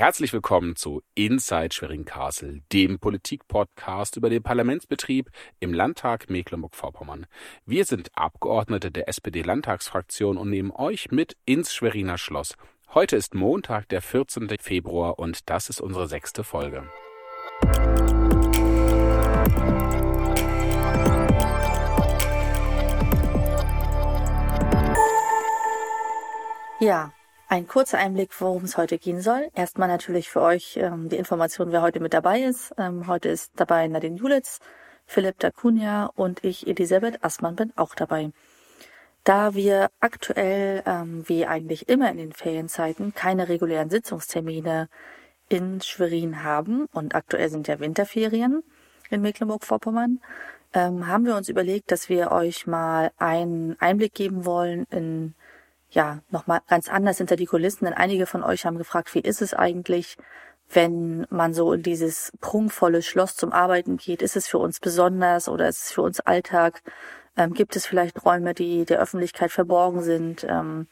Herzlich willkommen zu Inside Schwerin Castle, dem Politik-Podcast über den Parlamentsbetrieb im Landtag Mecklenburg-Vorpommern. Wir sind Abgeordnete der SPD-Landtagsfraktion und nehmen euch mit ins Schweriner Schloss. Heute ist Montag, der 14. Februar und das ist unsere sechste Folge. Ja, ein kurzer Einblick, worum es heute gehen soll. Erstmal natürlich für euch ähm, die Information, wer heute mit dabei ist. Ähm, heute ist dabei Nadine Julitz, Philipp Dacunia und ich, Elisabeth Assmann, bin auch dabei. Da wir aktuell, ähm, wie eigentlich immer in den Ferienzeiten, keine regulären Sitzungstermine in Schwerin haben und aktuell sind ja Winterferien in Mecklenburg-Vorpommern, ähm, haben wir uns überlegt, dass wir euch mal einen Einblick geben wollen in ja, nochmal ganz anders hinter die Kulissen, denn einige von euch haben gefragt, wie ist es eigentlich, wenn man so in dieses prunkvolle Schloss zum Arbeiten geht? Ist es für uns besonders oder ist es für uns Alltag? Ähm, gibt es vielleicht Räume, die der Öffentlichkeit verborgen sind? Ähm,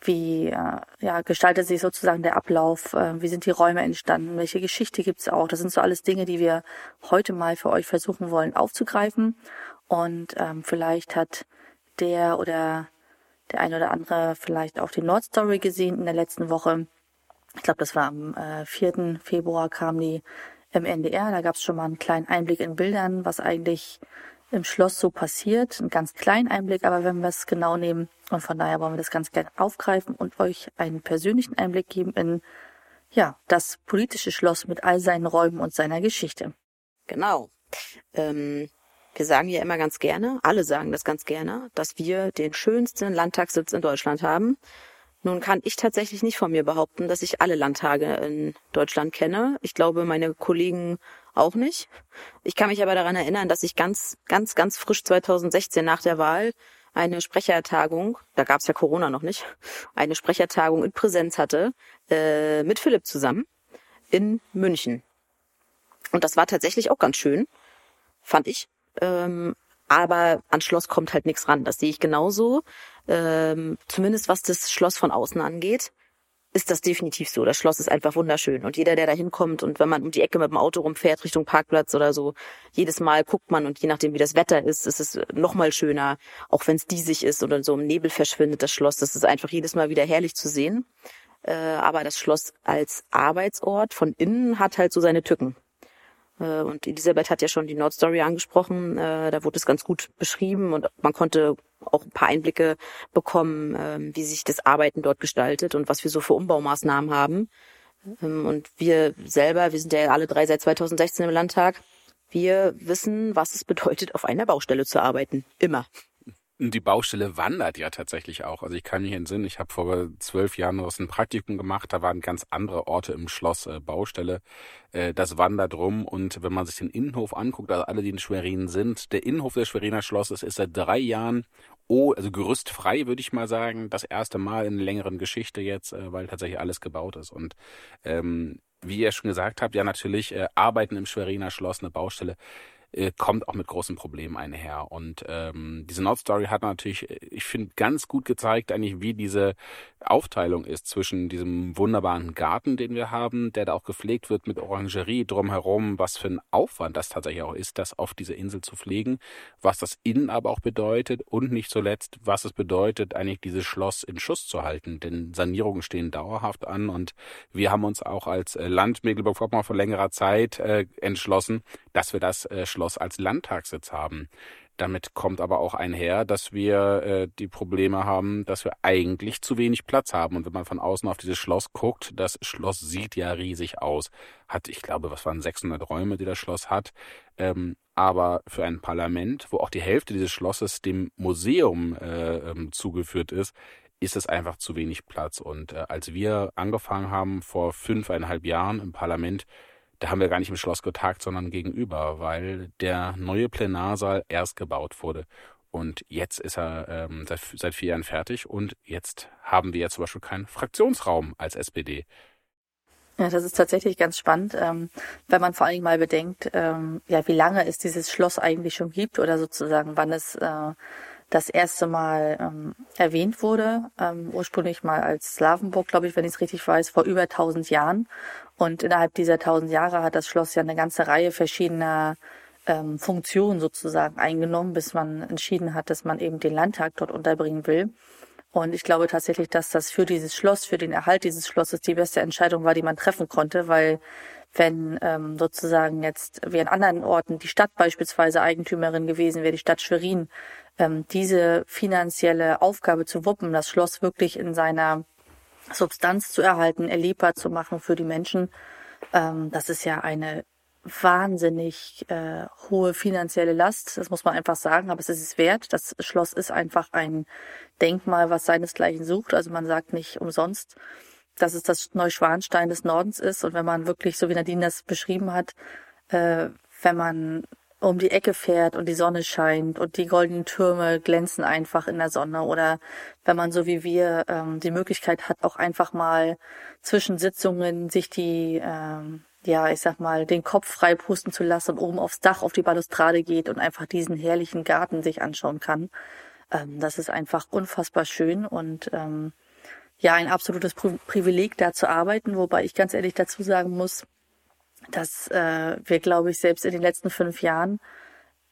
wie äh, ja, gestaltet sich sozusagen der Ablauf? Äh, wie sind die Räume entstanden? Welche Geschichte gibt es auch? Das sind so alles Dinge, die wir heute mal für euch versuchen wollen aufzugreifen. Und ähm, vielleicht hat der oder der eine oder andere vielleicht auch die Nordstory gesehen in der letzten Woche. Ich glaube, das war am äh, 4. Februar kam die im NDR. Da gab es schon mal einen kleinen Einblick in Bildern, was eigentlich im Schloss so passiert. Ein ganz kleinen Einblick, aber wenn wir es genau nehmen, und von daher wollen wir das ganz gerne aufgreifen und euch einen persönlichen Einblick geben in ja, das politische Schloss mit all seinen Räumen und seiner Geschichte. Genau. Ähm, wir sagen ja immer ganz gerne, alle sagen das ganz gerne, dass wir den schönsten Landtagssitz in Deutschland haben. Nun kann ich tatsächlich nicht von mir behaupten, dass ich alle Landtage in Deutschland kenne. Ich glaube, meine Kollegen auch nicht. Ich kann mich aber daran erinnern, dass ich ganz, ganz, ganz frisch 2016 nach der Wahl eine Sprechertagung, da gab es ja Corona noch nicht, eine Sprechertagung in Präsenz hatte, äh, mit Philipp zusammen in München. Und das war tatsächlich auch ganz schön, fand ich. Ähm, aber an Schloss kommt halt nichts ran. Das sehe ich genauso. Ähm, zumindest was das Schloss von außen angeht, ist das definitiv so. Das Schloss ist einfach wunderschön. Und jeder, der da hinkommt und wenn man um die Ecke mit dem Auto rumfährt Richtung Parkplatz oder so, jedes Mal guckt man und je nachdem, wie das Wetter ist, ist es noch mal schöner. Auch wenn es diesig ist oder so im Nebel verschwindet das Schloss. Das ist einfach jedes Mal wieder herrlich zu sehen. Äh, aber das Schloss als Arbeitsort von innen hat halt so seine Tücken. Äh, und Elisabeth hat ja schon die Nordstory angesprochen. Äh, da wurde es ganz gut beschrieben und man konnte auch ein paar Einblicke bekommen, ähm, wie sich das Arbeiten dort gestaltet und was wir so für Umbaumaßnahmen haben. Ähm, und wir selber, wir sind ja alle drei seit 2016 im Landtag, wir wissen, was es bedeutet, auf einer Baustelle zu arbeiten. Immer. Die Baustelle wandert ja tatsächlich auch. Also ich kann mich entsinnen, ich habe vor zwölf Jahren was ein Praktikum gemacht, da waren ganz andere Orte im Schloss äh, Baustelle. Äh, das wandert rum und wenn man sich den Innenhof anguckt, also alle, die in Schwerin sind, der Innenhof des Schweriner Schlosses ist seit drei Jahren oh, also gerüstfrei, würde ich mal sagen. Das erste Mal in längeren Geschichte jetzt, äh, weil tatsächlich alles gebaut ist. Und ähm, wie ihr schon gesagt habt, ja natürlich äh, arbeiten im Schweriner Schloss eine Baustelle äh, kommt auch mit großen Problemen einher. Und ähm, diese Nordstory hat natürlich, ich finde, ganz gut gezeigt, eigentlich, wie diese Aufteilung ist zwischen diesem wunderbaren Garten, den wir haben, der da auch gepflegt wird mit Orangerie drumherum, was für ein Aufwand das tatsächlich auch ist, das auf diese Insel zu pflegen, was das innen aber auch bedeutet und nicht zuletzt, was es bedeutet, eigentlich dieses Schloss in Schuss zu halten. Denn Sanierungen stehen dauerhaft an und wir haben uns auch als äh, Land Mecklenburg-Vorpommern vor längerer Zeit äh, entschlossen, dass wir das äh, Schloss als Landtagssitz haben. Damit kommt aber auch einher, dass wir äh, die Probleme haben, dass wir eigentlich zu wenig Platz haben. Und wenn man von außen auf dieses Schloss guckt, das Schloss sieht ja riesig aus. Hat, ich glaube, was waren 600 Räume, die das Schloss hat. Ähm, aber für ein Parlament, wo auch die Hälfte dieses Schlosses dem Museum äh, ähm, zugeführt ist, ist es einfach zu wenig Platz. Und äh, als wir angefangen haben vor fünfeinhalb Jahren im Parlament, da haben wir gar nicht im Schloss getagt, sondern gegenüber, weil der neue Plenarsaal erst gebaut wurde. Und jetzt ist er ähm, seit, seit vier Jahren fertig und jetzt haben wir ja zum Beispiel keinen Fraktionsraum als SPD. Ja, das ist tatsächlich ganz spannend, ähm, wenn man vor allem mal bedenkt, ähm, ja, wie lange es dieses Schloss eigentlich schon gibt oder sozusagen, wann es äh, das erste Mal ähm, erwähnt wurde, ähm, ursprünglich mal als Slavenburg, glaube ich, wenn ich es richtig weiß, vor über 1000 Jahren. Und innerhalb dieser 1000 Jahre hat das Schloss ja eine ganze Reihe verschiedener ähm, Funktionen sozusagen eingenommen, bis man entschieden hat, dass man eben den Landtag dort unterbringen will. Und ich glaube tatsächlich, dass das für dieses Schloss, für den Erhalt dieses Schlosses die beste Entscheidung war, die man treffen konnte, weil wenn ähm, sozusagen jetzt wie an anderen Orten die Stadt beispielsweise Eigentümerin gewesen wäre, die Stadt Schwerin, ähm, diese finanzielle Aufgabe zu wuppen, das Schloss wirklich in seiner Substanz zu erhalten, erlebbar zu machen für die Menschen, ähm, das ist ja eine wahnsinnig äh, hohe finanzielle Last. Das muss man einfach sagen, aber es ist es wert. Das Schloss ist einfach ein Denkmal, was seinesgleichen sucht. Also man sagt nicht umsonst, dass es das Neuschwanstein des Nordens ist. Und wenn man wirklich, so wie Nadine das beschrieben hat, äh, wenn man um die Ecke fährt und die Sonne scheint und die goldenen Türme glänzen einfach in der Sonne oder wenn man so wie wir ähm, die Möglichkeit hat, auch einfach mal zwischen Sitzungen sich die ähm, ja, ich sag mal, den Kopf frei pusten zu lassen und oben aufs Dach auf die Balustrade geht und einfach diesen herrlichen Garten sich anschauen kann. Ähm, das ist einfach unfassbar schön und ähm, ja, ein absolutes Pri Privileg, da zu arbeiten, wobei ich ganz ehrlich dazu sagen muss, dass äh, wir, glaube ich, selbst in den letzten fünf Jahren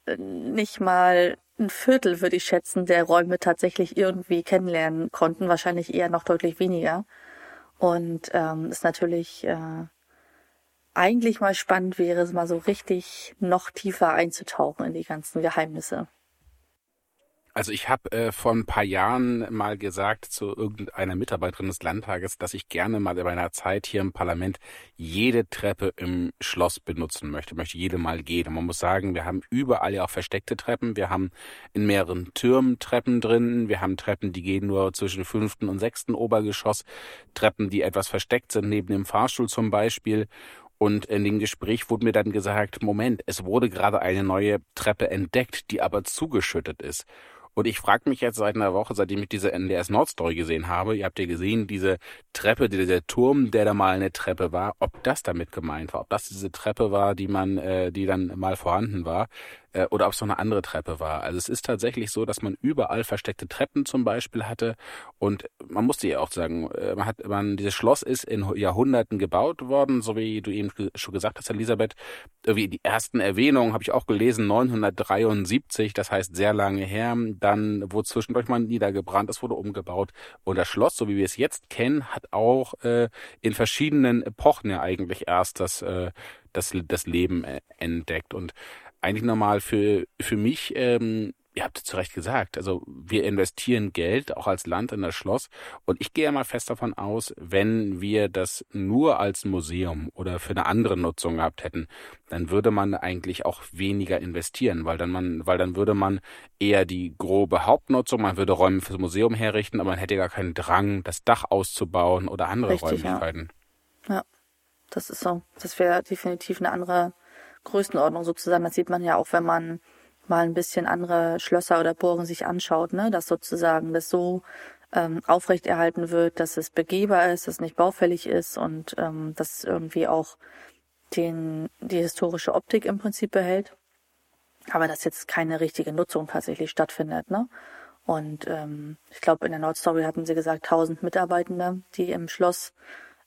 äh, nicht mal ein Viertel, würde ich schätzen, der Räume tatsächlich irgendwie kennenlernen konnten, wahrscheinlich eher noch deutlich weniger. Und ähm, ist natürlich äh, eigentlich mal spannend wäre, es mal so richtig noch tiefer einzutauchen in die ganzen Geheimnisse. Also ich habe äh, vor ein paar Jahren mal gesagt zu irgendeiner Mitarbeiterin des Landtages, dass ich gerne mal in meiner Zeit hier im Parlament jede Treppe im Schloss benutzen möchte, möchte jede mal gehen. Und man muss sagen, wir haben überall ja auch versteckte Treppen. Wir haben in mehreren Türmen Treppen drin. Wir haben Treppen, die gehen nur zwischen fünften und sechsten Obergeschoss. Treppen, die etwas versteckt sind, neben dem Fahrstuhl zum Beispiel. Und in dem Gespräch wurde mir dann gesagt, Moment, es wurde gerade eine neue Treppe entdeckt, die aber zugeschüttet ist. Und ich frage mich jetzt seit einer Woche, seitdem ich diese NDS Nord Story gesehen habe, ihr habt ja gesehen, diese Treppe, dieser Turm, der da mal eine Treppe war, ob das damit gemeint war, ob das diese Treppe war, die man, äh, die dann mal vorhanden war äh, oder ob es noch eine andere Treppe war. Also es ist tatsächlich so, dass man überall versteckte Treppen zum Beispiel hatte und man musste ja auch sagen, äh, man hat, man, dieses Schloss ist in Jahrhunderten gebaut worden, so wie du eben schon gesagt hast, Elisabeth. Irgendwie die ersten Erwähnungen habe ich auch gelesen, 973, das heißt sehr lange her. Dann wurde zwischendurch mal niedergebrannt, es wurde umgebaut und das Schloss, so wie wir es jetzt kennen, hat auch äh, in verschiedenen Epochen ja eigentlich erst das äh, das, das Leben äh, entdeckt. Und eigentlich normal für, für mich, ähm, ihr habt es zu Recht gesagt, also wir investieren Geld auch als Land in das Schloss und ich gehe mal fest davon aus, wenn wir das nur als Museum oder für eine andere Nutzung gehabt hätten, dann würde man eigentlich auch weniger investieren, weil dann man, weil dann würde man eher die grobe Hauptnutzung, man würde Räume fürs Museum herrichten, aber man hätte gar keinen Drang, das Dach auszubauen oder andere Richtig, Räumlichkeiten. Ja. ja, das ist so. Das wäre definitiv eine andere Größenordnung sozusagen. Das sieht man ja auch, wenn man mal ein bisschen andere Schlösser oder Burgen sich anschaut, ne? dass sozusagen das so ähm, aufrechterhalten wird, dass es begehbar ist, dass es nicht baufällig ist und ähm, dass irgendwie auch den, die historische Optik im Prinzip behält. Aber dass jetzt keine richtige Nutzung tatsächlich stattfindet. Ne? Und ähm, ich glaube, in der Nordstory hatten sie gesagt, 1000 Mitarbeitende, die im Schloss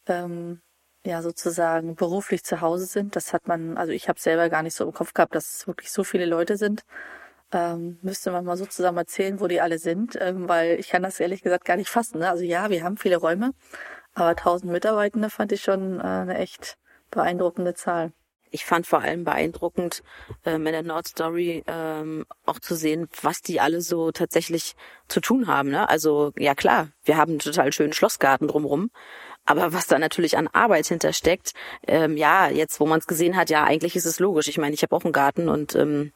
ähm, ja sozusagen beruflich zu Hause sind. Das hat man, also ich habe selber gar nicht so im Kopf gehabt, dass es wirklich so viele Leute sind. Ähm, müsste man mal so zusammen erzählen, wo die alle sind, ähm, weil ich kann das ehrlich gesagt gar nicht fassen. Ne? Also ja, wir haben viele Räume, aber 1000 Mitarbeitende fand ich schon äh, eine echt beeindruckende Zahl. Ich fand vor allem beeindruckend ähm, in der Nord Story ähm, auch zu sehen, was die alle so tatsächlich zu tun haben. Ne? Also ja klar, wir haben einen total schönen Schlossgarten drumrum, aber was da natürlich an Arbeit hintersteckt, ähm, ja, jetzt wo man es gesehen hat, ja, eigentlich ist es logisch. Ich meine, ich habe auch einen Garten und ähm,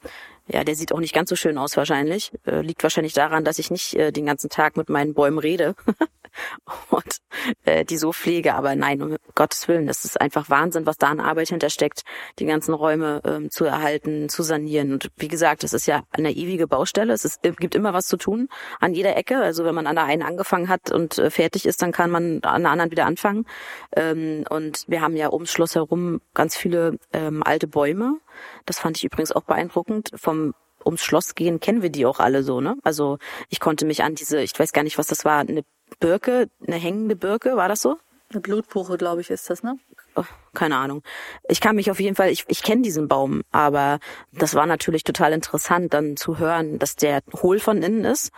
ja, der sieht auch nicht ganz so schön aus wahrscheinlich. Äh, liegt wahrscheinlich daran, dass ich nicht äh, den ganzen Tag mit meinen Bäumen rede. und äh, die so pflege. Aber nein, um Gottes Willen, das ist einfach Wahnsinn, was da an Arbeit hintersteckt, die ganzen Räume ähm, zu erhalten, zu sanieren. Und wie gesagt, es ist ja eine ewige Baustelle. Es ist, gibt immer was zu tun an jeder Ecke. Also wenn man an der einen angefangen hat und äh, fertig ist, dann kann man an der anderen wieder anfangen. Ähm, und wir haben ja ums Schloss herum ganz viele ähm, alte Bäume. Das fand ich übrigens auch beeindruckend. Vom ums Schloss gehen, kennen wir die auch alle so, ne? Also ich konnte mich an diese, ich weiß gar nicht, was das war, eine Birke, eine hängende Birke, war das so? Eine Blutbuche, glaube ich, ist das, ne? Oh, keine Ahnung. Ich kann mich auf jeden Fall, ich, ich kenne diesen Baum, aber das war natürlich total interessant, dann zu hören, dass der hohl von innen ist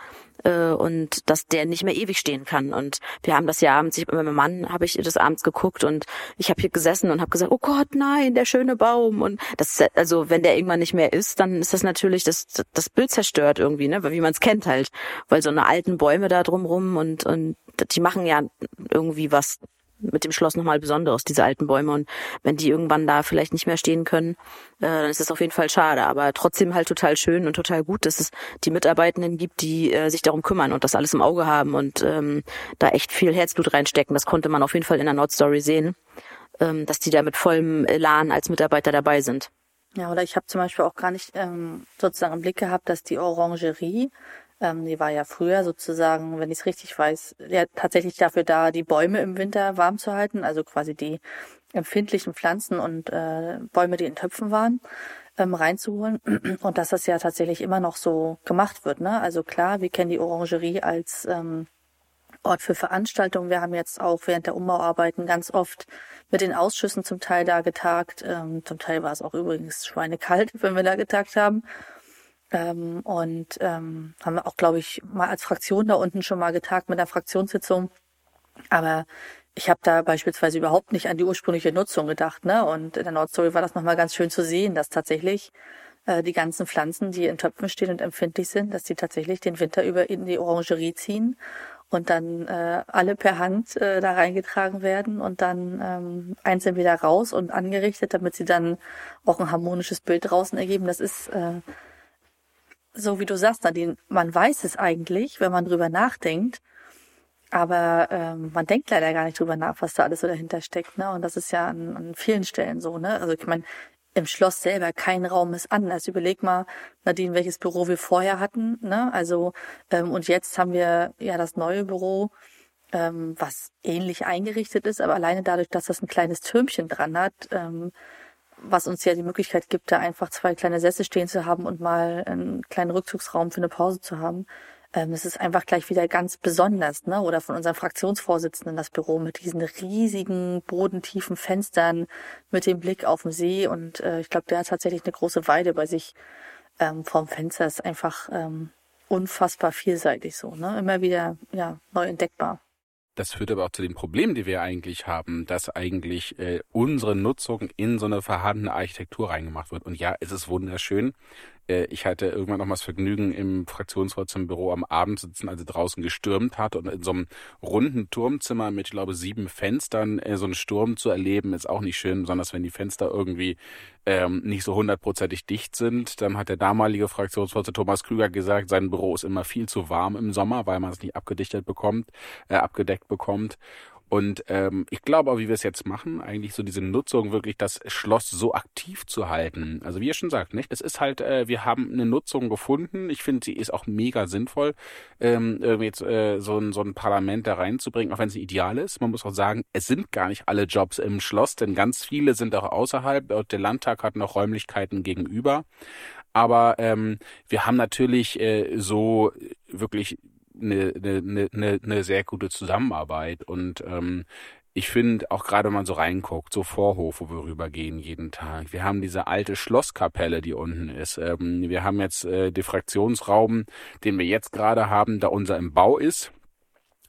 äh, und dass der nicht mehr ewig stehen kann. Und wir haben das ja abends, ich, mit meinem Mann habe ich das abends geguckt und ich habe hier gesessen und habe gesagt, oh Gott, nein, der schöne Baum. Und das, also wenn der irgendwann nicht mehr ist, dann ist das natürlich das, das Bild zerstört irgendwie, ne? Wie man es kennt halt. Weil so eine alten Bäume da drumrum und, und die machen ja irgendwie was mit dem Schloss nochmal Besonderes, diese alten Bäume. Und wenn die irgendwann da vielleicht nicht mehr stehen können, äh, dann ist das auf jeden Fall schade. Aber trotzdem halt total schön und total gut, dass es die Mitarbeitenden gibt, die äh, sich darum kümmern und das alles im Auge haben und ähm, da echt viel Herzblut reinstecken. Das konnte man auf jeden Fall in der Nordstory sehen, ähm, dass die da mit vollem Elan als Mitarbeiter dabei sind. Ja, oder ich habe zum Beispiel auch gar nicht ähm, sozusagen im Blick gehabt, dass die Orangerie ähm, die war ja früher sozusagen, wenn ich es richtig weiß, ja tatsächlich dafür da, die Bäume im Winter warm zu halten, also quasi die empfindlichen Pflanzen und äh, Bäume, die in Töpfen waren, ähm, reinzuholen. Und dass das ja tatsächlich immer noch so gemacht wird. Ne? Also klar, wir kennen die Orangerie als ähm, Ort für Veranstaltungen. Wir haben jetzt auch während der Umbauarbeiten ganz oft mit den Ausschüssen zum Teil da getagt. Ähm, zum Teil war es auch übrigens schweinekalt, wenn wir da getagt haben. Ähm, und ähm, haben wir auch, glaube ich, mal als Fraktion da unten schon mal getagt mit der Fraktionssitzung. Aber ich habe da beispielsweise überhaupt nicht an die ursprüngliche Nutzung gedacht. Ne? Und in der Nordstory war das nochmal ganz schön zu sehen, dass tatsächlich äh, die ganzen Pflanzen, die in Töpfen stehen und empfindlich sind, dass die tatsächlich den Winter über in die Orangerie ziehen und dann äh, alle per Hand äh, da reingetragen werden und dann ähm, einzeln wieder raus und angerichtet, damit sie dann auch ein harmonisches Bild draußen ergeben. Das ist äh, so wie du sagst, Nadine, man weiß es eigentlich, wenn man drüber nachdenkt, aber ähm, man denkt leider gar nicht drüber nach, was da alles so dahinter steckt. Ne? Und das ist ja an, an vielen Stellen so. Ne? Also ich meine, im Schloss selber kein Raum ist an. Also überleg mal, Nadine, welches Büro wir vorher hatten. Ne? Also ähm, und jetzt haben wir ja das neue Büro, ähm, was ähnlich eingerichtet ist, aber alleine dadurch, dass das ein kleines Türmchen dran hat, ähm, was uns ja die Möglichkeit gibt, da einfach zwei kleine Sessel stehen zu haben und mal einen kleinen Rückzugsraum für eine Pause zu haben. Ähm, das ist einfach gleich wieder ganz besonders, ne? Oder von unserem Fraktionsvorsitzenden das Büro mit diesen riesigen, bodentiefen Fenstern, mit dem Blick auf den See. Und äh, ich glaube, der hat tatsächlich eine große Weide bei sich ähm, vorm Fenster. Ist einfach ähm, unfassbar vielseitig so, ne? Immer wieder ja neu entdeckbar. Das führt aber auch zu den Problemen, die wir eigentlich haben, dass eigentlich äh, unsere Nutzung in so eine vorhandene Architektur reingemacht wird. Und ja, es ist wunderschön. Äh, ich hatte irgendwann noch mal das Vergnügen, im Fraktionsvorzimmerbüro am Abend sitzen, als es draußen gestürmt hat und in so einem runden Turmzimmer mit, ich glaube, sieben Fenstern äh, so einen Sturm zu erleben, ist auch nicht schön, besonders wenn die Fenster irgendwie ähm, nicht so hundertprozentig dicht sind. Dann hat der damalige Fraktionsvorsitzende Thomas Krüger gesagt, sein Büro ist immer viel zu warm im Sommer, weil man es nicht abgedichtet bekommt, äh, abgedeckt bekommt. Und ähm, ich glaube auch, wie wir es jetzt machen, eigentlich so diese Nutzung wirklich das Schloss so aktiv zu halten. Also wie ihr schon sagt, nicht? Das ist halt, äh, wir haben eine Nutzung gefunden. Ich finde, sie ist auch mega sinnvoll, ähm, irgendwie jetzt äh, so, ein, so ein Parlament da reinzubringen, auch wenn sie ideal ist. Man muss auch sagen, es sind gar nicht alle Jobs im Schloss, denn ganz viele sind auch außerhalb. Der Landtag hat noch Räumlichkeiten gegenüber. Aber ähm, wir haben natürlich äh, so wirklich eine, eine, eine, eine sehr gute Zusammenarbeit und ähm, ich finde, auch gerade wenn man so reinguckt, so Vorhof, wo wir rübergehen jeden Tag. Wir haben diese alte Schlosskapelle, die unten ist. Ähm, wir haben jetzt äh, Diffraktionsraum, den wir jetzt gerade haben, da unser im Bau ist.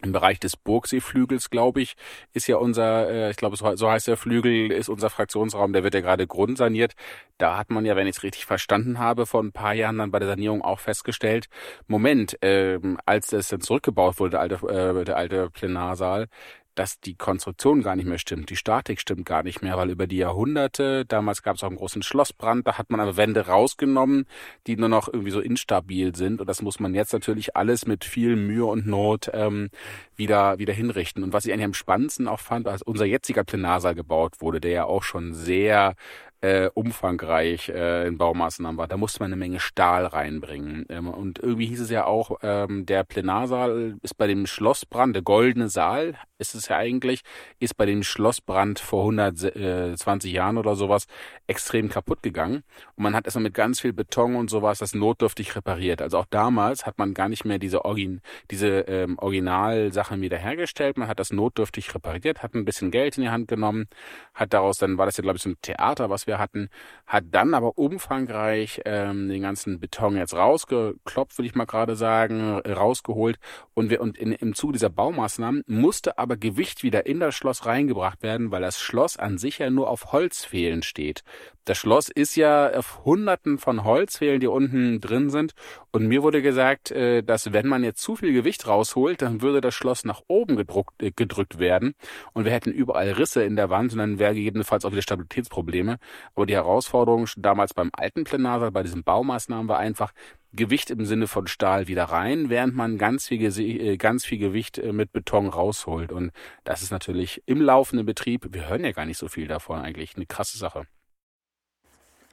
Im Bereich des Burgseeflügels, glaube ich, ist ja unser, äh, ich glaube, so heißt der Flügel, ist unser Fraktionsraum, der wird ja gerade grundsaniert. Da hat man ja, wenn ich es richtig verstanden habe, vor ein paar Jahren dann bei der Sanierung auch festgestellt, Moment, äh, als das dann zurückgebaut wurde, der alte, äh, der alte Plenarsaal, dass die Konstruktion gar nicht mehr stimmt, die Statik stimmt gar nicht mehr, weil über die Jahrhunderte, damals gab es auch einen großen Schlossbrand, da hat man aber Wände rausgenommen, die nur noch irgendwie so instabil sind und das muss man jetzt natürlich alles mit viel Mühe und Not ähm, wieder wieder hinrichten. Und was ich eigentlich am spannendsten auch fand, als unser jetziger Plenarsaal gebaut wurde, der ja auch schon sehr äh, umfangreich äh, in Baumaßnahmen war. Da musste man eine Menge Stahl reinbringen. Ähm, und irgendwie hieß es ja auch, ähm, der Plenarsaal ist bei dem Schlossbrand, der goldene Saal ist es ja eigentlich, ist bei dem Schlossbrand vor 120 Jahren oder sowas extrem kaputt gegangen. Und man hat erstmal mit ganz viel Beton und sowas das notdürftig repariert. Also auch damals hat man gar nicht mehr diese, Origin, diese ähm, Originalsachen wiederhergestellt. Man hat das notdürftig repariert, hat ein bisschen Geld in die Hand genommen, hat daraus, dann war das ja glaube ich so ein Theater, was wir hatten, hat dann aber umfangreich ähm, den ganzen Beton jetzt rausgeklopft, würde ich mal gerade sagen, rausgeholt und wir und in, im Zuge dieser Baumaßnahmen musste aber Gewicht wieder in das Schloss reingebracht werden, weil das Schloss an sich ja nur auf Holzpfählen steht. Das Schloss ist ja auf Hunderten von Holzpfählen, die unten drin sind. Und mir wurde gesagt, äh, dass wenn man jetzt zu viel Gewicht rausholt, dann würde das Schloss nach oben gedruckt, äh, gedrückt werden und wir hätten überall Risse in der Wand und dann wäre gegebenenfalls auch wieder Stabilitätsprobleme. Aber die Herausforderung damals beim alten Plenarsaal, bei diesen Baumaßnahmen war einfach, Gewicht im Sinne von Stahl wieder rein, während man ganz viel, äh, ganz viel Gewicht mit Beton rausholt. Und das ist natürlich im laufenden Betrieb, wir hören ja gar nicht so viel davon eigentlich, eine krasse Sache.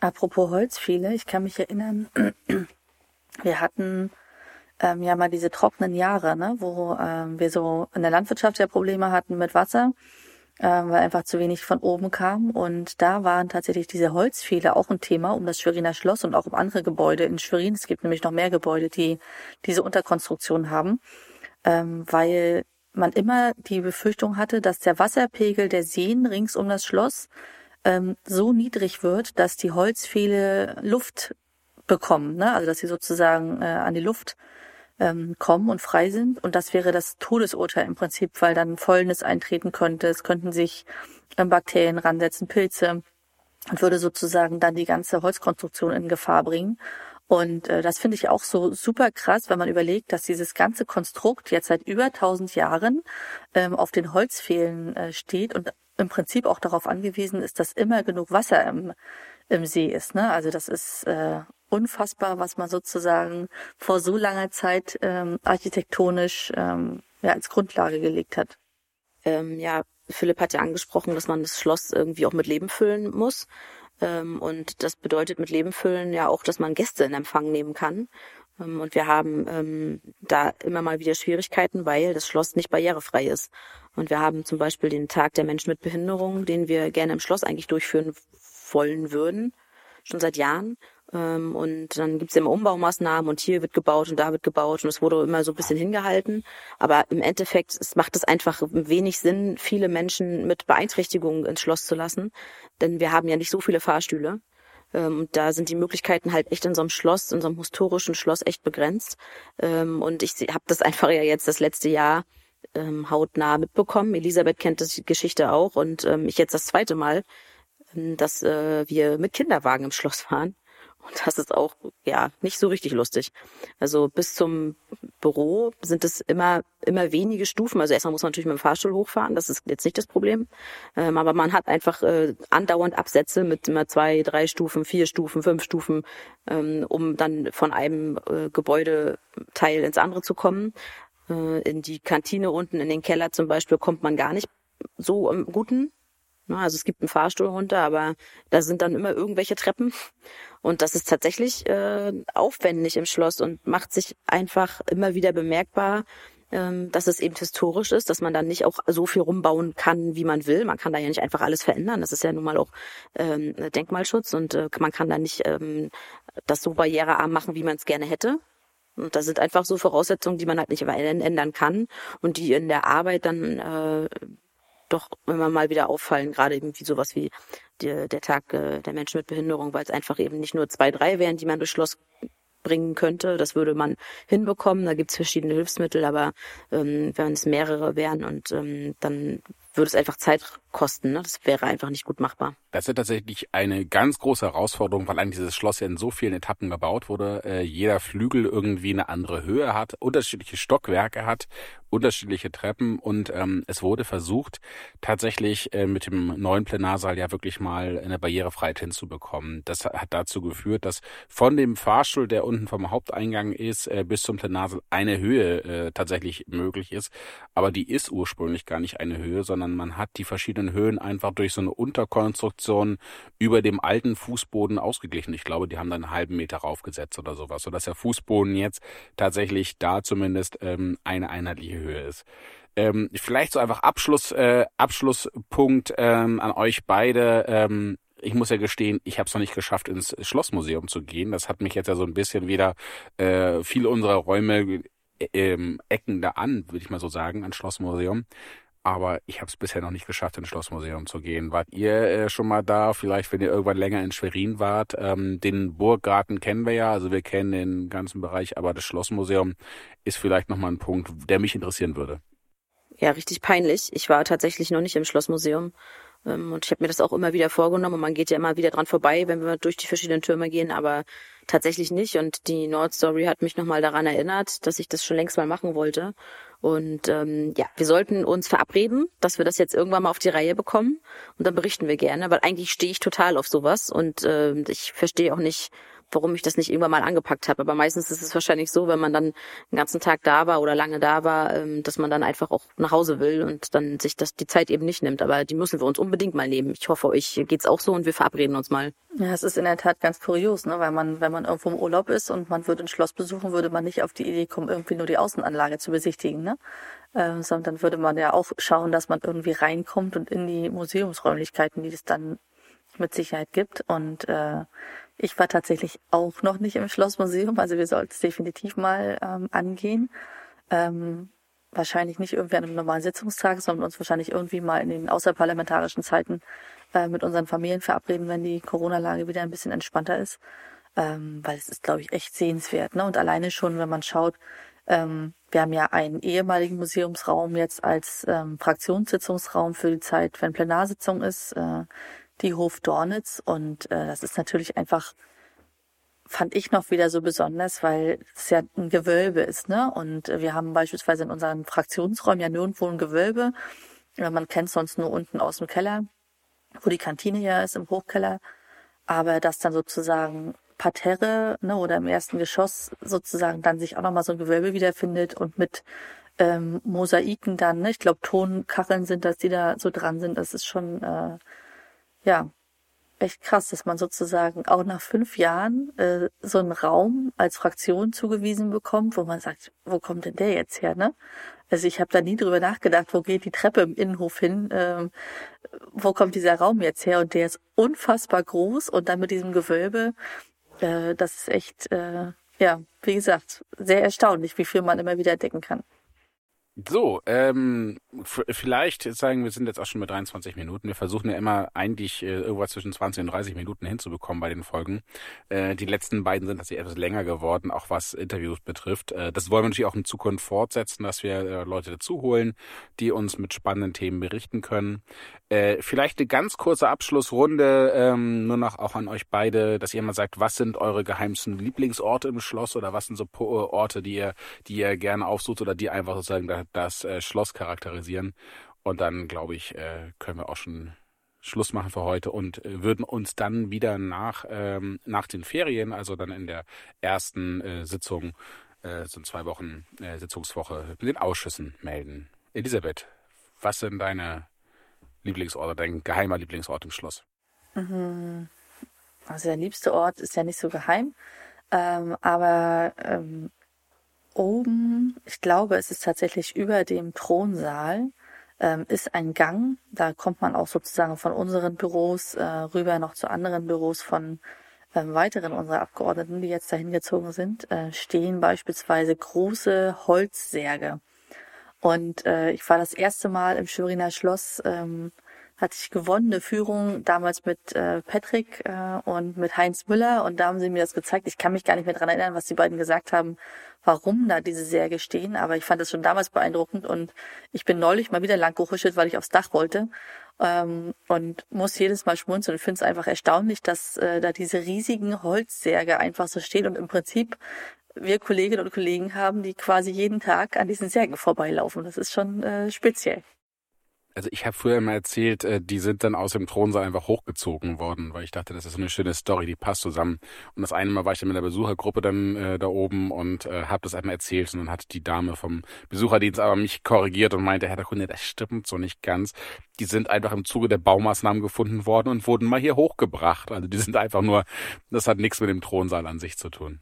Apropos Holzpfähle, ich kann mich erinnern, wir hatten ähm, ja mal diese trockenen Jahre, ne, wo ähm, wir so in der Landwirtschaft ja Probleme hatten mit Wasser, ähm, weil einfach zu wenig von oben kam. Und da waren tatsächlich diese Holzpfähle auch ein Thema um das Schweriner Schloss und auch um andere Gebäude in Schwerin. Es gibt nämlich noch mehr Gebäude, die diese Unterkonstruktion haben, ähm, weil man immer die Befürchtung hatte, dass der Wasserpegel der Seen rings um das Schloss ähm, so niedrig wird, dass die Holzpfähle Luft bekommen, ne? also dass sie sozusagen äh, an die Luft ähm, kommen und frei sind. Und das wäre das Todesurteil im Prinzip, weil dann Fäulnis eintreten könnte. Es könnten sich ähm, Bakterien ransetzen, Pilze und würde sozusagen dann die ganze Holzkonstruktion in Gefahr bringen. Und äh, das finde ich auch so super krass, wenn man überlegt, dass dieses ganze Konstrukt jetzt seit über 1000 Jahren ähm, auf den Holzpfählen äh, steht und im Prinzip auch darauf angewiesen ist, dass immer genug Wasser im, im See ist. Ne? Also das ist äh, unfassbar, was man sozusagen vor so langer Zeit ähm, architektonisch ähm, ja, als Grundlage gelegt hat. Ähm, ja, Philipp hat ja angesprochen, dass man das Schloss irgendwie auch mit Leben füllen muss. Ähm, und das bedeutet mit Leben füllen ja auch, dass man Gäste in Empfang nehmen kann. Ähm, und wir haben ähm, da immer mal wieder Schwierigkeiten, weil das Schloss nicht barrierefrei ist. Und wir haben zum Beispiel den Tag der Menschen mit Behinderung, den wir gerne im Schloss eigentlich durchführen wollen würden, schon seit Jahren. Ähm, und dann gibt's immer Umbaumaßnahmen und hier wird gebaut und da wird gebaut und es wurde immer so ein bisschen hingehalten. Aber im Endeffekt es macht es einfach wenig Sinn, viele Menschen mit Beeinträchtigungen ins Schloss zu lassen. Denn wir haben ja nicht so viele Fahrstühle. Ähm, und da sind die Möglichkeiten halt echt in so einem Schloss, in so einem historischen Schloss echt begrenzt. Ähm, und ich habe das einfach ja jetzt das letzte Jahr ähm, hautnah mitbekommen. Elisabeth kennt das Geschichte auch und ich jetzt das zweite Mal, dass äh, wir mit Kinderwagen im Schloss waren. Und das ist auch, ja, nicht so richtig lustig. Also bis zum Büro sind es immer, immer wenige Stufen. Also erstmal muss man natürlich mit dem Fahrstuhl hochfahren. Das ist jetzt nicht das Problem. Ähm, aber man hat einfach äh, andauernd Absätze mit immer zwei, drei Stufen, vier Stufen, fünf Stufen, ähm, um dann von einem äh, Gebäudeteil ins andere zu kommen. Äh, in die Kantine unten, in den Keller zum Beispiel, kommt man gar nicht so im Guten. Also es gibt einen Fahrstuhl runter, aber da sind dann immer irgendwelche Treppen. Und das ist tatsächlich äh, aufwendig im Schloss und macht sich einfach immer wieder bemerkbar, ähm, dass es eben historisch ist, dass man dann nicht auch so viel rumbauen kann, wie man will. Man kann da ja nicht einfach alles verändern. Das ist ja nun mal auch ähm, Denkmalschutz und äh, man kann da nicht ähm, das so barrierearm machen, wie man es gerne hätte. Und das sind einfach so Voraussetzungen, die man halt nicht ändern kann und die in der Arbeit dann äh, doch immer mal wieder auffallen, gerade irgendwie sowas wie die, der Tag äh, der Menschen mit Behinderung, weil es einfach eben nicht nur zwei, drei wären, die man durchs Schloss bringen könnte. Das würde man hinbekommen. Da gibt's verschiedene Hilfsmittel, aber ähm, wenn es mehrere wären und ähm, dann würde es einfach Zeit kosten. Ne? Das wäre einfach nicht gut machbar. Das ist tatsächlich eine ganz große Herausforderung, weil eigentlich dieses Schloss ja in so vielen Etappen gebaut wurde. Äh, jeder Flügel irgendwie eine andere Höhe hat, unterschiedliche Stockwerke hat, unterschiedliche Treppen und ähm, es wurde versucht, tatsächlich äh, mit dem neuen Plenarsaal ja wirklich mal eine Barrierefreiheit hinzubekommen. Das hat dazu geführt, dass von dem Fahrstuhl, der unten vom Haupteingang ist, äh, bis zum Plenarsaal eine Höhe äh, tatsächlich möglich ist. Aber die ist ursprünglich gar nicht eine Höhe, sondern sondern man hat die verschiedenen Höhen einfach durch so eine Unterkonstruktion über dem alten Fußboden ausgeglichen. Ich glaube, die haben dann einen halben Meter raufgesetzt oder sowas, sodass der Fußboden jetzt tatsächlich da zumindest ähm, eine einheitliche Höhe ist. Ähm, vielleicht so einfach Abschluss, äh, Abschlusspunkt ähm, an euch beide. Ähm, ich muss ja gestehen, ich habe es noch nicht geschafft, ins Schlossmuseum zu gehen. Das hat mich jetzt ja so ein bisschen wieder äh, viele unserer Räume äh, ähm, ecken da an, würde ich mal so sagen, ein Schlossmuseum. Aber ich habe es bisher noch nicht geschafft, ins Schlossmuseum zu gehen. Wart ihr äh, schon mal da? Vielleicht, wenn ihr irgendwann länger in Schwerin wart. Ähm, den Burggarten kennen wir ja, also wir kennen den ganzen Bereich, aber das Schlossmuseum ist vielleicht nochmal ein Punkt, der mich interessieren würde. Ja, richtig peinlich. Ich war tatsächlich noch nicht im Schlossmuseum. Ähm, und ich habe mir das auch immer wieder vorgenommen. Und man geht ja immer wieder dran vorbei, wenn wir durch die verschiedenen Türme gehen, aber tatsächlich nicht. Und die Nord Story hat mich nochmal daran erinnert, dass ich das schon längst mal machen wollte. Und ähm, ja, wir sollten uns verabreden, dass wir das jetzt irgendwann mal auf die Reihe bekommen. Und dann berichten wir gerne, weil eigentlich stehe ich total auf sowas. Und äh, ich verstehe auch nicht, warum ich das nicht irgendwann mal angepackt habe. Aber meistens ist es wahrscheinlich so, wenn man dann den ganzen Tag da war oder lange da war, ähm, dass man dann einfach auch nach Hause will und dann sich das die Zeit eben nicht nimmt. Aber die müssen wir uns unbedingt mal nehmen. Ich hoffe, euch geht's auch so und wir verabreden uns mal. Ja, es ist in der Tat ganz kurios, ne? weil man, wenn man irgendwo im Urlaub ist und man würde ein Schloss besuchen, würde man nicht auf die Idee kommen, irgendwie nur die Außenanlage zu besichtigen, ne? Äh, sondern würde man ja auch schauen, dass man irgendwie reinkommt und in die Museumsräumlichkeiten, die es dann mit Sicherheit gibt. Und äh, ich war tatsächlich auch noch nicht im Schlossmuseum, also wir sollten es definitiv mal ähm, angehen. Ähm, wahrscheinlich nicht irgendwie an einem normalen Sitzungstag, sondern uns wahrscheinlich irgendwie mal in den außerparlamentarischen Zeiten äh, mit unseren Familien verabreden, wenn die Corona-Lage wieder ein bisschen entspannter ist. Ähm, weil es ist, glaube ich, echt sehenswert. Ne? Und alleine schon, wenn man schaut, ähm, wir haben ja einen ehemaligen Museumsraum jetzt als ähm, Fraktionssitzungsraum für die Zeit, wenn Plenarsitzung ist. Äh, die Hof Dornitz. Und äh, das ist natürlich einfach, fand ich noch wieder so besonders, weil es ja ein Gewölbe ist. Ne? Und wir haben beispielsweise in unseren Fraktionsräumen ja nirgendwo ein Gewölbe. Man kennt sonst nur unten aus dem Keller, wo die Kantine ja ist, im Hochkeller. Aber dass dann sozusagen Parterre ne, oder im ersten Geschoss sozusagen dann sich auch nochmal so ein Gewölbe wiederfindet und mit ähm, Mosaiken dann, ne? ich glaube Tonkacheln sind das, die da so dran sind, das ist schon äh, ja, echt krass, dass man sozusagen auch nach fünf Jahren äh, so einen Raum als Fraktion zugewiesen bekommt, wo man sagt, wo kommt denn der jetzt her, ne? Also ich habe da nie drüber nachgedacht, wo geht die Treppe im Innenhof hin, ähm, wo kommt dieser Raum jetzt her? Und der ist unfassbar groß und dann mit diesem Gewölbe, äh, das ist echt, äh, ja, wie gesagt, sehr erstaunlich, wie viel man immer wieder entdecken kann. So, ähm, vielleicht sagen wir sind jetzt auch schon bei 23 Minuten. Wir versuchen ja immer eigentlich äh, irgendwas zwischen 20 und 30 Minuten hinzubekommen bei den Folgen. Äh, die letzten beiden sind tatsächlich etwas länger geworden, auch was Interviews betrifft. Äh, das wollen wir natürlich auch in Zukunft fortsetzen, dass wir äh, Leute dazu holen, die uns mit spannenden Themen berichten können. Äh, vielleicht eine ganz kurze Abschlussrunde, ähm, nur noch auch an euch beide, dass ihr mal sagt, was sind eure geheimsten Lieblingsorte im Schloss oder was sind so Orte, die ihr, die ihr gerne aufsucht oder die einfach sozusagen da das äh, Schloss charakterisieren. Und dann, glaube ich, äh, können wir auch schon Schluss machen für heute und äh, würden uns dann wieder nach, ähm, nach den Ferien, also dann in der ersten äh, Sitzung, äh, so zwei Wochen äh, Sitzungswoche, mit den Ausschüssen melden. Elisabeth, was sind deine Lieblingsorte, dein geheimer Lieblingsort im Schloss? Mhm. Also der liebste Ort ist ja nicht so geheim, ähm, aber ähm, oben, ich glaube, es ist tatsächlich über dem Thronsaal, ähm, ist ein Gang. Da kommt man auch sozusagen von unseren Büros äh, rüber noch zu anderen Büros von ähm, weiteren unserer Abgeordneten, die jetzt dahin gezogen sind, äh, stehen beispielsweise große Holzsärge. Und äh, ich war das erste Mal im Schweriner Schloss ähm, hatte ich gewonnene Führung damals mit äh, Patrick äh, und mit Heinz Müller und da haben sie mir das gezeigt. Ich kann mich gar nicht mehr dran erinnern, was die beiden gesagt haben, warum da diese Särge stehen, aber ich fand das schon damals beeindruckend und ich bin neulich mal wieder lang gehuschelt, weil ich aufs Dach wollte ähm, und muss jedes Mal schmunzeln und finde es einfach erstaunlich, dass äh, da diese riesigen Holzsärge einfach so stehen und im Prinzip wir Kolleginnen und Kollegen haben, die quasi jeden Tag an diesen Särgen vorbeilaufen. Das ist schon äh, speziell. Also ich habe früher immer erzählt, äh, die sind dann aus dem Thronsaal einfach hochgezogen worden, weil ich dachte, das ist so eine schöne Story, die passt zusammen. Und das eine Mal war ich dann mit der Besuchergruppe dann äh, da oben und äh, habe das einmal erzählt und dann hat die Dame vom Besucherdienst aber mich korrigiert und meinte, Herr der Kunde, das stimmt so nicht ganz. Die sind einfach im Zuge der Baumaßnahmen gefunden worden und wurden mal hier hochgebracht. Also die sind einfach nur, das hat nichts mit dem Thronsaal an sich zu tun.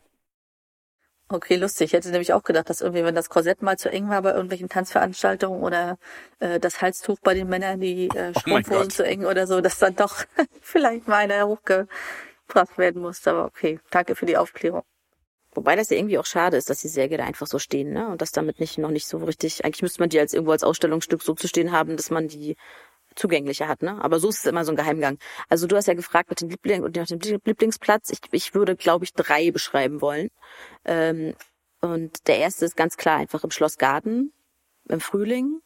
Okay, lustig. Ich hätte nämlich auch gedacht, dass irgendwie, wenn das Korsett mal zu eng war bei irgendwelchen Tanzveranstaltungen oder äh, das Halstuch bei den Männern, die äh, oh Strumpfhosen oh zu eng oder so, dass dann doch vielleicht mal einer hochgebracht werden musste. Aber okay, danke für die Aufklärung. Wobei das ja irgendwie auch schade ist, dass die Särge da einfach so stehen, ne? Und das damit nicht noch nicht so richtig. Eigentlich müsste man die als irgendwo als Ausstellungsstück so zu stehen haben, dass man die zugänglicher hat, ne? Aber so ist es immer so ein Geheimgang. Also du hast ja gefragt mit dem Liebling und nach dem Lieblingsplatz. Ich, ich würde, glaube ich, drei beschreiben wollen. Ähm, und der erste ist ganz klar einfach im Schlossgarten im Frühling.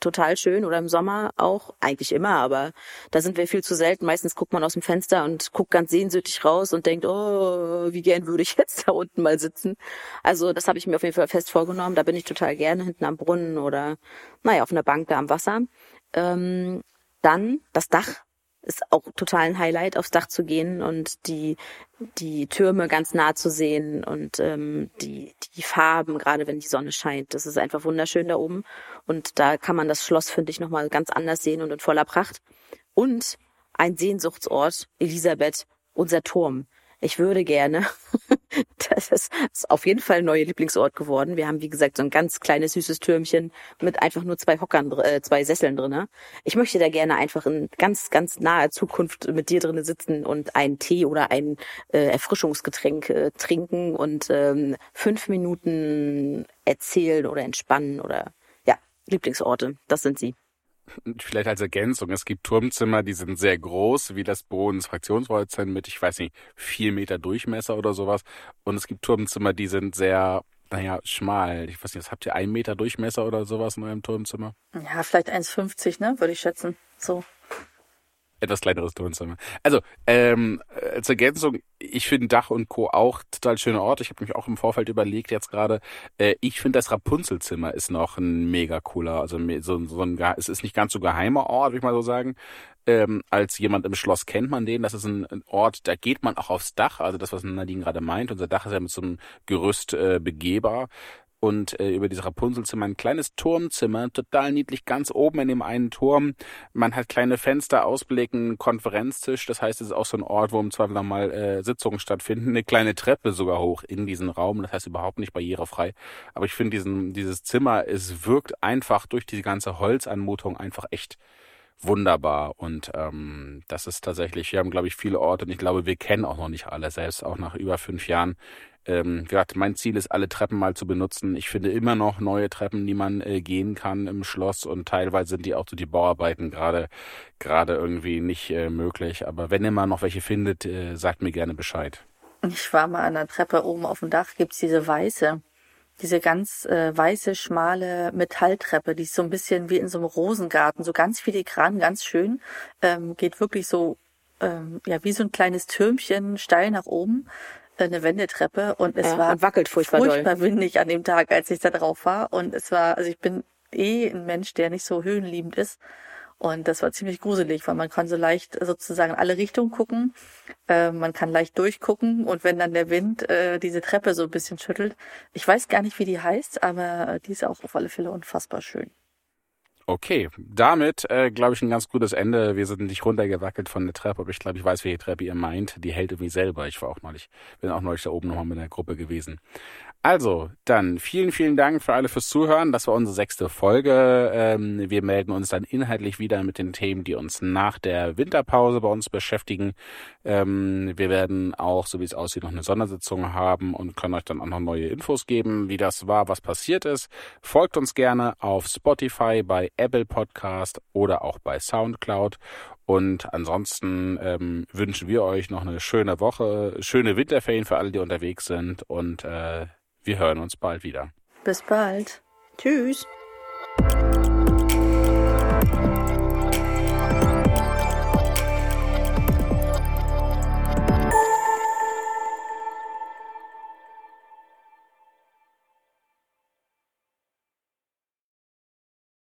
Total schön oder im Sommer auch, eigentlich immer, aber da sind wir viel zu selten. Meistens guckt man aus dem Fenster und guckt ganz sehnsüchtig raus und denkt, oh, wie gern würde ich jetzt da unten mal sitzen. Also das habe ich mir auf jeden Fall fest vorgenommen. Da bin ich total gerne hinten am Brunnen oder naja, auf einer Bank da am Wasser. Ähm, dann das Dach ist auch total ein Highlight, aufs Dach zu gehen und die, die Türme ganz nah zu sehen und ähm, die, die Farben, gerade wenn die Sonne scheint. Das ist einfach wunderschön da oben. Und da kann man das Schloss, finde ich, nochmal ganz anders sehen und in voller Pracht. Und ein Sehnsuchtsort, Elisabeth, unser Turm. Ich würde gerne, das ist, auf jeden Fall ein neuer Lieblingsort geworden. Wir haben, wie gesagt, so ein ganz kleines, süßes Türmchen mit einfach nur zwei Hockern, äh, zwei Sesseln drinne. Ich möchte da gerne einfach in ganz, ganz naher Zukunft mit dir drinnen sitzen und einen Tee oder ein äh, Erfrischungsgetränk äh, trinken und ähm, fünf Minuten erzählen oder entspannen oder ja, Lieblingsorte. Das sind sie vielleicht als Ergänzung, es gibt Turmzimmer, die sind sehr groß, wie das Bodens Fraktionswollzentrum mit, ich weiß nicht, vier Meter Durchmesser oder sowas. Und es gibt Turmzimmer, die sind sehr, naja, schmal. Ich weiß nicht, habt ihr, ein Meter Durchmesser oder sowas in eurem Turmzimmer? Ja, vielleicht 1,50, ne, würde ich schätzen. So etwas kleineres Wohnzimmer. Also, ähm, als Ergänzung, ich finde Dach und Co. auch total schöner Ort. Ich habe mich auch im Vorfeld überlegt jetzt gerade, äh, ich finde das Rapunzelzimmer ist noch ein mega cooler, also so, so ein, es ist nicht ganz so geheimer Ort, würde ich mal so sagen. Ähm, als jemand im Schloss kennt man den. Das ist ein, ein, Ort, da geht man auch aufs Dach. Also das, was Nadine gerade meint. Unser Dach ist ja mit so einem Gerüst äh, begehbar und äh, über diese Rapunzelzimmer ein kleines Turmzimmer, total niedlich, ganz oben in dem einen Turm. Man hat kleine Fenster, Ausblicken, Konferenztisch, das heißt, es ist auch so ein Ort, wo im Zweifel nochmal äh, Sitzungen stattfinden, eine kleine Treppe sogar hoch in diesen Raum, das heißt überhaupt nicht barrierefrei. Aber ich finde diesen, dieses Zimmer, es wirkt einfach durch diese ganze Holzanmutung einfach echt wunderbar. Und ähm, das ist tatsächlich, wir haben, glaube ich, viele Orte und ich glaube, wir kennen auch noch nicht alle, selbst auch nach über fünf Jahren ähm, gesagt, mein Ziel ist, alle Treppen mal zu benutzen. Ich finde immer noch neue Treppen, die man äh, gehen kann im Schloss und teilweise sind die auch so die Bauarbeiten gerade gerade irgendwie nicht äh, möglich. Aber wenn ihr mal noch welche findet, äh, sagt mir gerne Bescheid. Ich war mal an der Treppe oben auf dem Dach, gibt's diese weiße, diese ganz äh, weiße, schmale Metalltreppe, die ist so ein bisschen wie in so einem Rosengarten, so ganz filigran, ganz schön, ähm, geht wirklich so ähm, ja wie so ein kleines Türmchen steil nach oben eine Wendetreppe und es ja, war und wackelt furchtbar, furchtbar doll. windig an dem Tag, als ich da drauf war. Und es war, also ich bin eh ein Mensch, der nicht so höhenliebend ist. Und das war ziemlich gruselig, weil man kann so leicht sozusagen alle Richtungen gucken. Äh, man kann leicht durchgucken und wenn dann der Wind äh, diese Treppe so ein bisschen schüttelt. Ich weiß gar nicht, wie die heißt, aber die ist auch auf alle Fälle unfassbar schön. Okay, damit äh, glaube ich ein ganz gutes Ende. Wir sind nicht runtergewackelt von der Treppe, aber ich glaube, ich weiß, welche Treppe ihr meint. Die hält irgendwie selber. Ich war auch neulich, bin auch neulich da oben nochmal mit der Gruppe gewesen. Also, dann vielen, vielen Dank für alle fürs Zuhören. Das war unsere sechste Folge. Ähm, wir melden uns dann inhaltlich wieder mit den Themen, die uns nach der Winterpause bei uns beschäftigen. Ähm, wir werden auch, so wie es aussieht, noch eine Sondersitzung haben und können euch dann auch noch neue Infos geben, wie das war, was passiert ist. Folgt uns gerne auf Spotify, Apple Podcast oder auch bei Soundcloud. Und ansonsten ähm, wünschen wir euch noch eine schöne Woche, schöne Winterferien für alle, die unterwegs sind und äh, wir hören uns bald wieder. Bis bald. Tschüss.